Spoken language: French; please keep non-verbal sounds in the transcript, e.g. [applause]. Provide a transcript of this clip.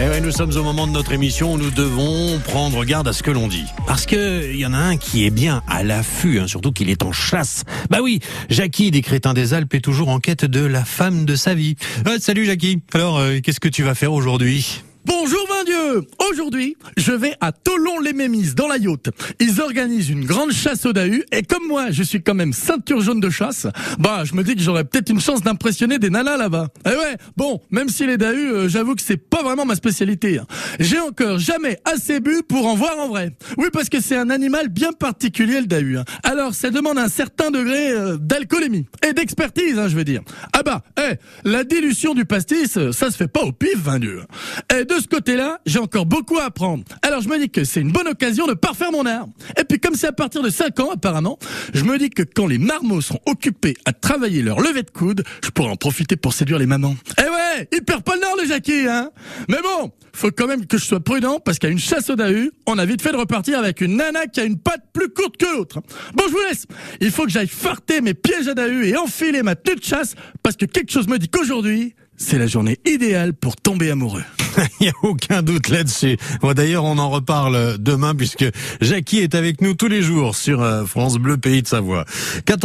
Eh ouais, nous sommes au moment de notre émission où nous devons prendre garde à ce que l'on dit. Parce que il y en a un qui est bien à l'affût, hein, surtout qu'il est en chasse. Bah oui, Jackie des Crétins des Alpes est toujours en quête de la femme de sa vie. Euh, salut Jackie. Alors, euh, qu'est-ce que tu vas faire aujourd'hui? Bonjour vain Dieu Aujourd'hui, je vais à Tolon-les-Mémises, dans la Yaute. Ils organisent une grande chasse au Dahu, et comme moi, je suis quand même ceinture jaune de chasse, bah, je me dis que j'aurais peut-être une chance d'impressionner des nanas là-bas. Et ouais, bon, même si les Dahus, euh, j'avoue que c'est pas vraiment ma spécialité. hein. J'ai encore jamais assez bu pour en voir en vrai. Oui, parce que c'est un animal bien particulier, le Dahu. hein. Alors, ça demande un certain degré euh, d'alcoolémie, et d'expertise, hein, je veux dire. Ah bah, eh, la dilution du pastis, euh, ça se fait pas au pif, de ce côté-là, j'ai encore beaucoup à apprendre. Alors je me dis que c'est une bonne occasion de parfaire mon art. Et puis comme c'est à partir de 5 ans apparemment, je me dis que quand les marmots seront occupés à travailler leur levée de coude, je pourrai en profiter pour séduire les mamans. Eh ouais, il perd pas le nord le Jackie, hein Mais bon, faut quand même que je sois prudent parce qu'à une chasse au Dahu, on a vite fait de repartir avec une nana qui a une patte plus courte que l'autre. Bon, je vous laisse. Il faut que j'aille farter mes pièges à Dahu et enfiler ma tenue de chasse parce que quelque chose me dit qu'aujourd'hui, c'est la journée idéale pour tomber amoureux. [laughs] Il n'y a aucun doute là-dessus. Bon, D'ailleurs, on en reparle demain puisque Jackie est avec nous tous les jours sur euh, France Bleu Pays de Savoie. 14